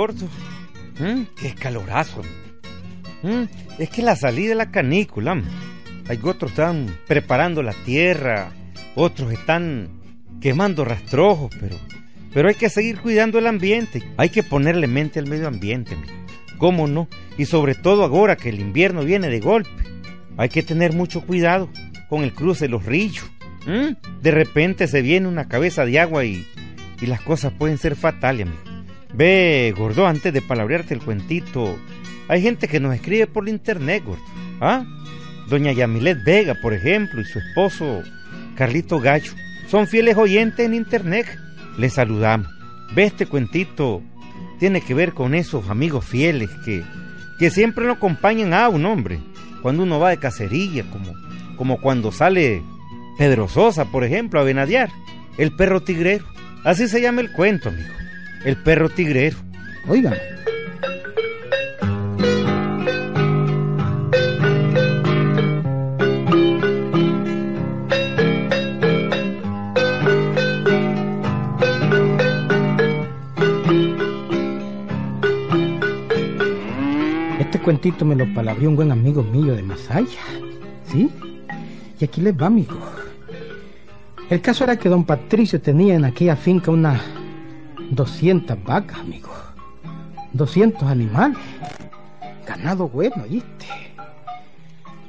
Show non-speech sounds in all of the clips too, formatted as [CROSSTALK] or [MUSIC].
gordo. ¿Mm? ¡Qué calorazo! ¿Mm? Es que la salida de la canícula. Hay otros están preparando la tierra, otros están quemando rastrojos, pero, pero hay que seguir cuidando el ambiente. Hay que ponerle mente al medio ambiente. ¿Cómo no? Y sobre todo ahora que el invierno viene de golpe. Hay que tener mucho cuidado con el cruce de los ríos. ¿Mm? De repente se viene una cabeza de agua y, y las cosas pueden ser fatales, amigo. Ve, gordo, antes de palabrearte el cuentito, hay gente que nos escribe por internet, gordo. ¿Ah? Doña Yamilet Vega, por ejemplo, y su esposo Carlito Gallo. Son fieles oyentes en internet. Les saludamos. Ve, este cuentito tiene que ver con esos amigos fieles que, que siempre lo acompañan a un hombre. Cuando uno va de cacería, como, como cuando sale Pedro Sosa, por ejemplo, a venadear. El perro tigrero. Así se llama el cuento, amigo. El perro tigrero. Oigan. Este cuentito me lo palabrió un buen amigo mío de Masaya. ¿Sí? Y aquí les va, amigo. El caso era que don Patricio tenía en aquella finca unas 200 vacas, amigo. 200 animales. Ganado bueno, ¿viste?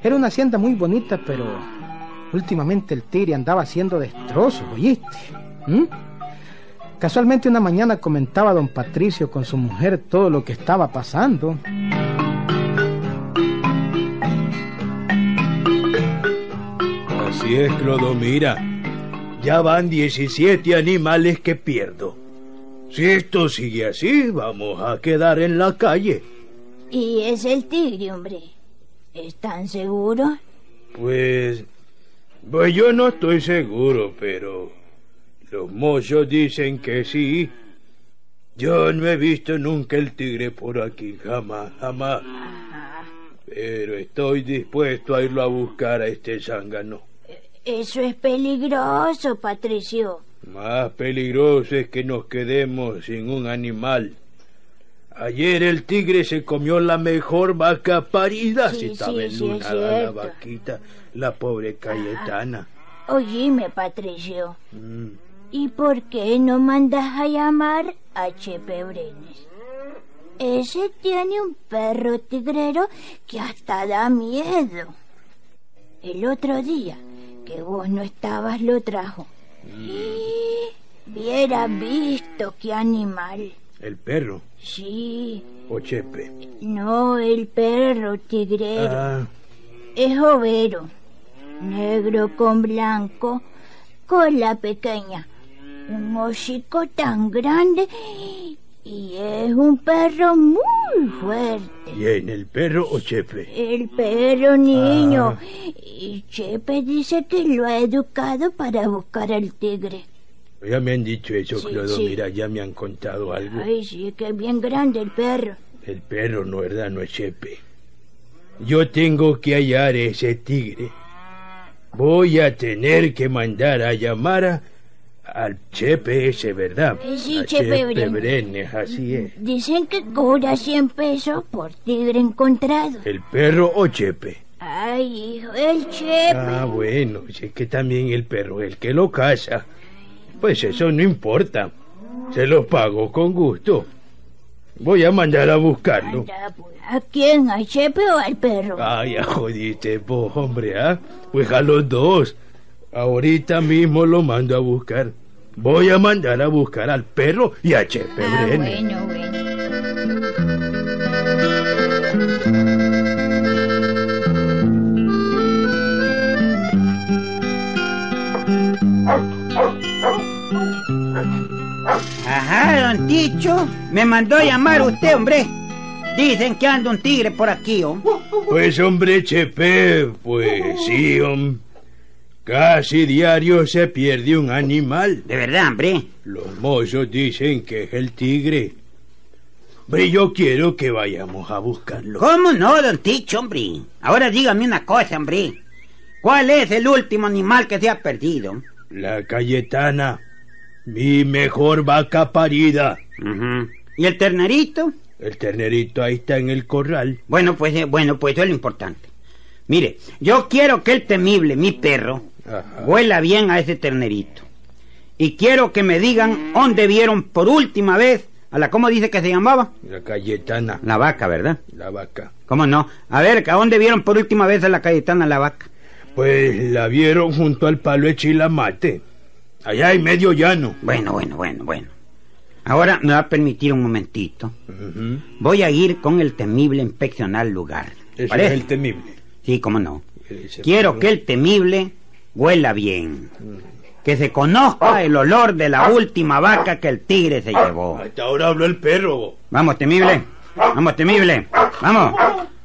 Era una hacienda muy bonita, pero últimamente el tigre andaba haciendo destrozos, ¿oíste? ¿Mm? Casualmente una mañana comentaba don Patricio con su mujer todo lo que estaba pasando. Así es, Clodomira. Ya van 17 animales que pierdo. Si esto sigue así, vamos a quedar en la calle. Y es el tigre, hombre. ¿Están seguros? Pues... Pues yo no estoy seguro, pero... Los mozos dicen que sí. Yo no he visto nunca el tigre por aquí, jamás, jamás. Pero estoy dispuesto a irlo a buscar a este zángano. Eso es peligroso, Patricio. Más peligroso es que nos quedemos sin un animal. Ayer el tigre se comió la mejor vaca parida. Sí, si estaba sí, en sí, la vaquita, la pobre Cayetana. Oíme, Patricio. Mm. ¿Y por qué no mandas a llamar a Chepe Brenes? Ese tiene un perro tigrero que hasta da miedo. El otro día que vos no estabas lo trajo. Y Viera visto qué animal. El perro, Sí, o Chepe. no el perro tigrero. Ah, Es overo, negro con blanco, cola pequeña, un hocico tan grande y es un perro muy fuerte. ¿Bien el perro o Chepe? El perro niño. Ah. Y Chepe dice que lo ha educado para buscar al tigre. Ya me han dicho eso, Sí, ya me han contado algo. Ay, sí, que es bien grande el perro. El perro, no, ¿verdad? No es Chepe. Yo tengo que hallar ese tigre. Voy a tener que mandar a llamar a- al Chepe ese, ¿verdad? Eh, sí, A Chepe Brenes. Brenes, así es. Dicen que cobra 100 pesos por tigre encontrado. ¿El perro o Chepe? Ay, hijo, el Chepe. Ah, bueno, si es que también el perro es el que lo caza. Pues eso no importa. Se lo pago con gusto. Voy a mandar a buscarlo. Pues, ¿A quién? ¿Al Chepe o al perro? Ay, ya jodiste vos, hombre, ¿ah? Pues a los dos. Ahorita mismo lo mando a buscar. Voy a mandar a buscar al perro y a Chepe Ah, Brenes. bueno, bueno. Ajá, don Ticho. Me mandó llamar usted, hombre. Dicen que anda un tigre por aquí, hombre. Pues hombre, Chepe, pues sí, hombre. Casi diario se pierde un animal. De verdad, hombre. Los mozos dicen que es el tigre. Hombre, yo quiero que vayamos a buscarlo. ¿Cómo no, don Ticho, hombre? Ahora dígame una cosa, hombre. ¿Cuál es el último animal que se ha perdido? La Cayetana, mi mejor vaca parida. ¿Y el ternerito? El ternerito ahí está en el corral. Bueno, pues, eh, bueno, pues eso es lo importante. Mire, yo quiero que el temible, mi perro, Ajá. huela bien a ese ternerito. Y quiero que me digan dónde vieron por última vez a la, ¿cómo dice que se llamaba? La Cayetana, La vaca, ¿verdad? la vaca. ¿Cómo no? A ver, ¿a dónde vieron por última vez a la Cayetana la vaca? Pues la vieron junto al palo de Chilamate. Allá en medio llano. Bueno, bueno, bueno, bueno. Ahora me va a permitir un momentito. Voy a ir con el temible a inspeccionar lugar. ¿Parece? es el temible. Sí, cómo no. Ese Quiero que el temible huela bien. Que se conozca el olor de la última vaca que el tigre se llevó. Hasta ahora habló el perro. Vamos, temible. Vamos, temible. Vamos.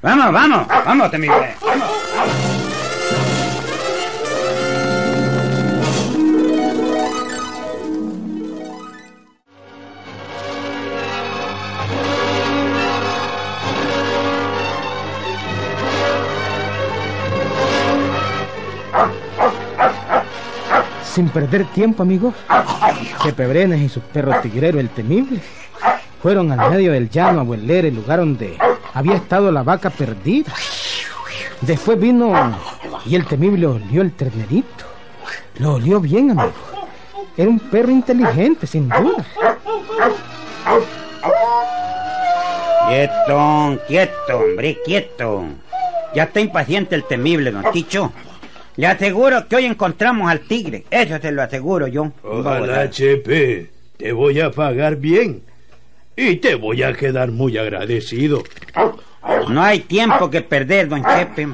Vamos, vamos. Vamos, temible. Sin perder tiempo, amigos, Chepe Brenes y su perro tigrero, el temible, fueron al medio del llano a hueler el lugar donde había estado la vaca perdida. Después vino y el temible olió el ternerito. Lo olió bien, amigo. Era un perro inteligente, sin duda. Quieto, quieto, hombre, quieto. Ya está impaciente el temible, don Ticho. Le aseguro que hoy encontramos al tigre. Eso se lo aseguro yo. Ojalá, Chepe. Te voy a pagar bien. Y te voy a quedar muy agradecido. No hay tiempo que perder, don Chepe.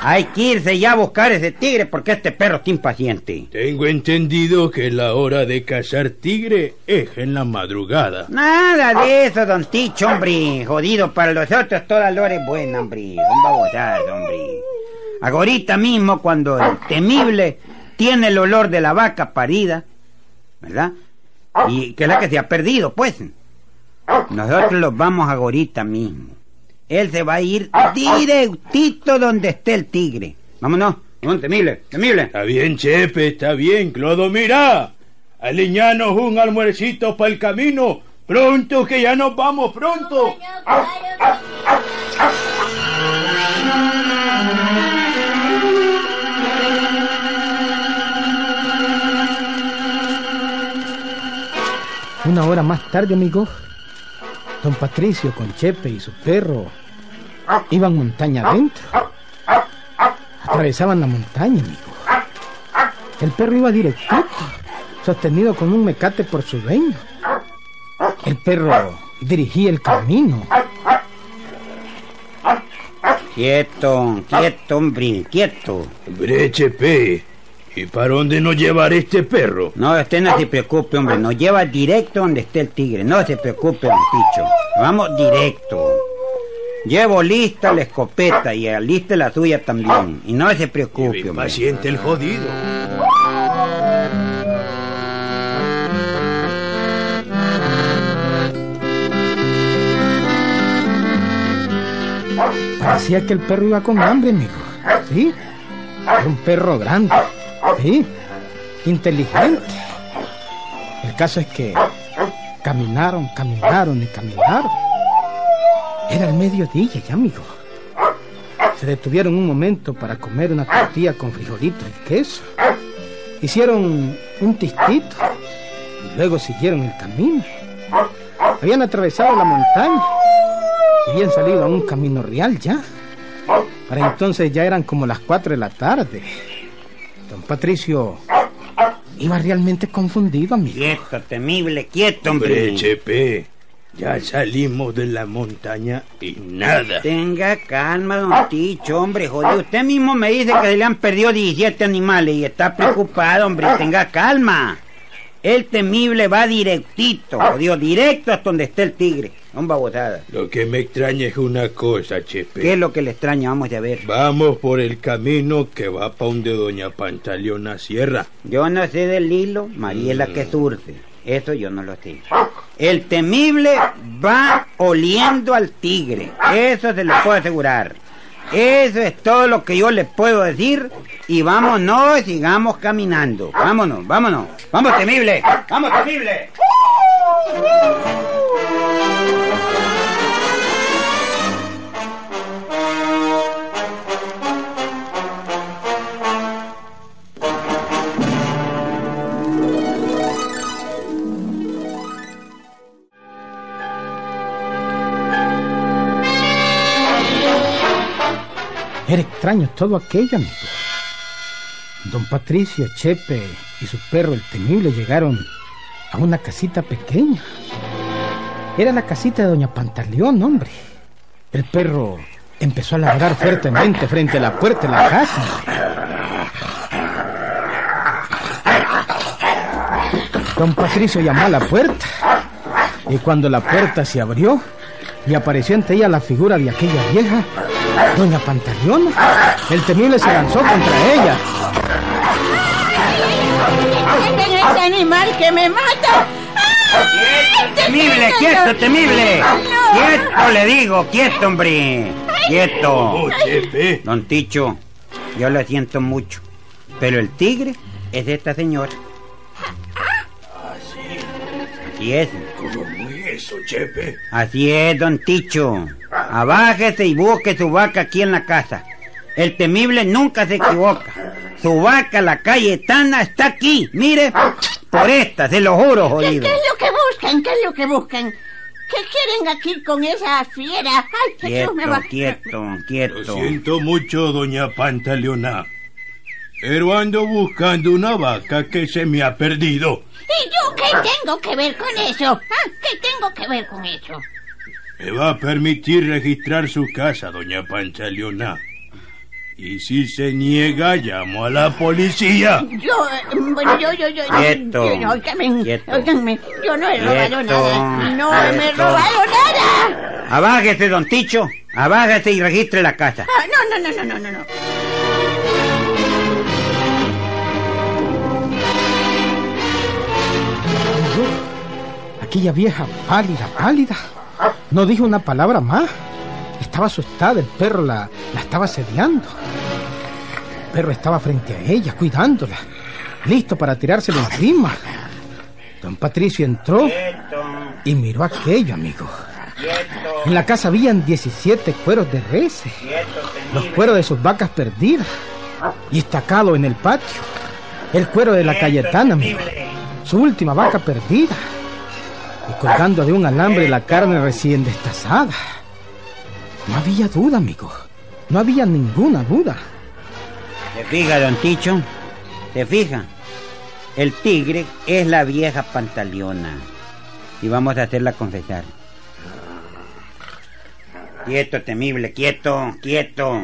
Hay que irse ya a buscar ese tigre porque este perro está impaciente. Tengo entendido que la hora de cazar tigre es en la madrugada. Nada de eso, don Ticho, hombre. Jodido, para los otros toda la hora es buena, hombre. Son babosadas, hombre. Ahorita mismo, cuando el temible tiene el olor de la vaca parida, ¿verdad? Y que es la que se ha perdido, pues. Nosotros los vamos ahorita mismo. Él se va a ir directito donde esté el tigre. Vámonos. Vámonos, temible, temible. Está bien, Chepe, está bien, Clodo. Mira, aliñanos un almuercito para el camino. Pronto, que ya nos vamos, pronto. Una hora más tarde, amigos, don Patricio con Chepe y su perro iban montaña adentro. Atravesaban la montaña, amigo. El perro iba directito, sostenido con un mecate por su dueño. El perro dirigía el camino. Quieto, quieto, hombre, quieto. Hombre, Chepe, ¿y para dónde nos llevará este perro? No, usted no se preocupe, hombre. Nos lleva directo donde esté el tigre. No se preocupe, don Picho. Vamos directo. Llevo lista la escopeta y aliste la suya también. Y no se preocupe, hombre. Paciente el jodido. Parecía que el perro iba con hambre, amigo. Sí, era un perro grande. Sí, inteligente. El caso es que caminaron, caminaron y caminaron. Era el mediodía ya, amigo. Se detuvieron un momento para comer una tortilla con frijolitos y queso. Hicieron un tistito y luego siguieron el camino. Habían atravesado la montaña y habían salido a un camino real ya. Para entonces ya eran como las cuatro de la tarde. Don Patricio iba realmente confundido, amigo. Quieto, temible, quieto, Hombre, hombre. Chepe, ya salimos de la montaña y nada. Tenga calma, don Ticho, hombre, joder. Usted mismo me dice que se le han perdido 17 animales y está preocupado, hombre. Tenga calma. El temible va directito, jodido, directo hasta donde esté el tigre. Son babosadas. Lo que me extraña es una cosa, Chepe. ¿Qué es lo que le extraña? Vamos a ver. Vamos por el camino que va pa' donde doña Pantaleona Sierra. Yo no sé del hilo, María es la que surce. Eso yo no lo sé. El temible va oliendo al tigre. Eso se lo puedo asegurar. Eso es todo lo que yo le puedo decir. Y vámonos, sigamos caminando. Vámonos, vámonos. Vamos, temible. Vamos, temible. Todo aquello, amigo. Don Patricio, Chepe y su perro el temible llegaron a una casita pequeña. Era la casita de doña Pantaleón, hombre. El perro empezó a ladrar fuertemente frente a la puerta de la casa. Don Patricio llamó a la puerta y cuando la puerta se abrió y apareció ante ella la figura de aquella vieja, doña Pantaleón, el temible se lanzó contra ella. ¡Dejen a este animal que me mata! Temible, quieto, temible. Quieto, le digo, quieto, hombre. Quieto. Oh. Don Ticho, yo lo siento mucho, pero el tigre es de esta señora. Así es, ¿Cómo es eso, Chepe? así es, don Ticho. Abájese y busque su vaca aquí en la casa. El temible nunca se equivoca. Su vaca, la Cayetana, está aquí. Mire, por esta, se lo juro, ¿Qué, jodido. qué es lo que buscan? ¿Qué es lo que buscan? ¿Qué quieren aquí con esa fiera? ¡Ay, Jesús, Quieto, me va... quieto, Lo quieto. siento mucho, doña Pantaleona. Pero ando buscando una vaca que se me ha perdido. ¿Y yo qué tengo que ver con eso? ¿Ah? ¿Qué tengo que ver con eso? Me va a permitir registrar su casa, doña Pantaleona. Y si se niega, llamo a la policía. Yo, eh, bueno, yo, yo, yo... Quieto, yo- óigame, quieto. óigame, yo no he robado Quieto, nada. No me he quieto. robado nada. Abájese, don Ticho. Abájese y registre la casa. Ah, no, no, no, no, no, no, aquella vieja pálida, pálida, no dijo una palabra más. Estaba asustada, el perro la, la estaba asediando. El perro estaba frente a ella, cuidándola, listo para tirársela encima. Don Patricio entró y miró aquello, amigo. En la casa habían 17 cueros de reses, los cueros de sus vacas perdidas, y estacado en el patio, el cuero de la Cayetana, amigo, su última vaca perdida, y colgando de un alambre la carne recién destazada. No había duda, amigo, no había ninguna duda. ¿Se fija, don Ticho? ¿Se fija? El tigre es la vieja pantaleona. Y vamos a hacerla confesar. Quieto, temible, quieto, quieto.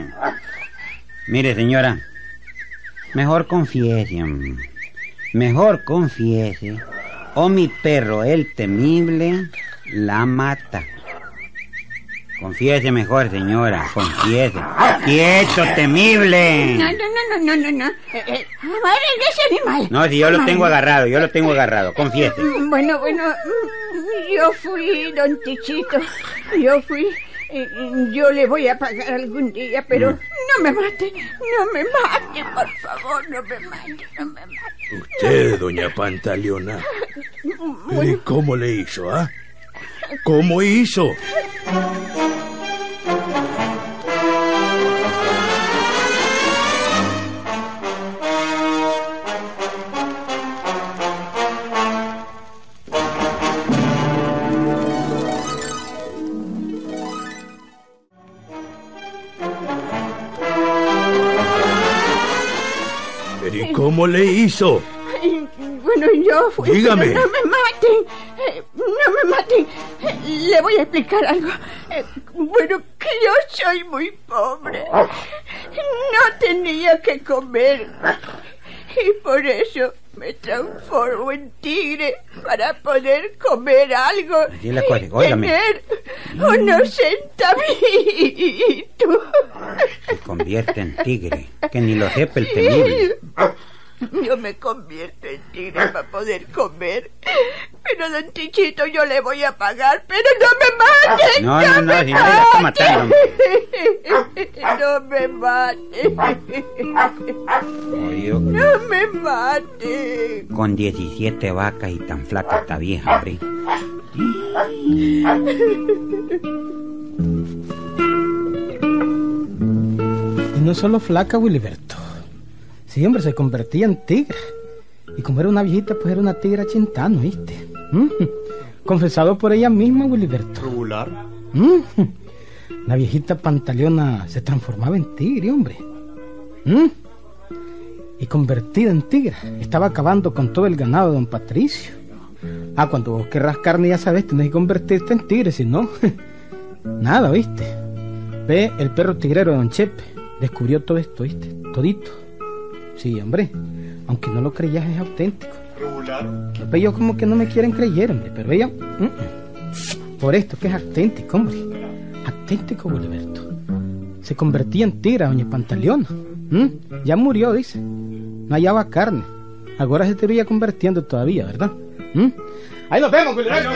Mire, señora, mejor confiese, mejor confiese, o mi perro, el temible, la mata. Confiese mejor, señora, confiese. ¡Quieto, temible! No, no, no, no, no, no, no. Eh, eh, amarren ese animal. No, si yo lo tengo agarrado, yo lo tengo agarrado, confiese. Bueno, bueno, yo fui, don Tichito. Yo fui. Eh, Yo le voy a pagar algún día, pero no me mate, no me mate, por favor, no me mate, no me mate. Usted, doña Pantaleona. ¿Pero ¿y cómo le hizo, ah? ¿Cómo hizo? Cómo le hizo? Ay, Bueno, yo fui. Dígame. No me maten, eh, no me maten. Eh, Le voy a explicar algo. Eh, Bueno, que yo soy muy pobre. No tenía que comer. Y por eso me transformo en tigre para poder comer algo. Y tener unos centavitos. Se convierte en tigre, que ni lo sepa el temible. Yo me convierto en tigre para poder comer. Pero, don Tichito, yo le voy a pagar, pero no me mate. No, no, no, me si no está matando. [LAUGHS] No me mate. Jodido, No me mate. Con 17 vacas y tan flaca esta vieja, hombre. Y no solo flaca, Wiliberto. Sí, hombre, se convertía en tigre. Y como era una viejita, pues era una tigra chintano, ¿viste? Ujú. Confesado por ella misma, Wiliberto. Regular. Ujú. la viejita pantaleona se transformaba en tigre, hombre. ¿Mm? Y convertida en tigre, estaba acabando con todo el ganado de don Patricio. Ah, cuando vos querrás carne, ya sabes, tenés que convertirte en tigre, si no, [LAUGHS] nada, ¿viste? Ve, el perro tigrero de don Chepe descubrió todo esto, ¿viste? Todito. Sí, hombre, aunque no lo creías, es auténtico. Ve, yo como que no me quieren creer, hombre, pero ella... mm, mm. Por esto que es auténtico, hombre. Auténtico, Boliberto. Se convertía en tigre, doña Pantaleona. ¿Mm? Ya murió, dice. No hallaba carne. Ahora se te veía convirtiendo todavía, ¿verdad? Ahí nos vemos, Boliberto.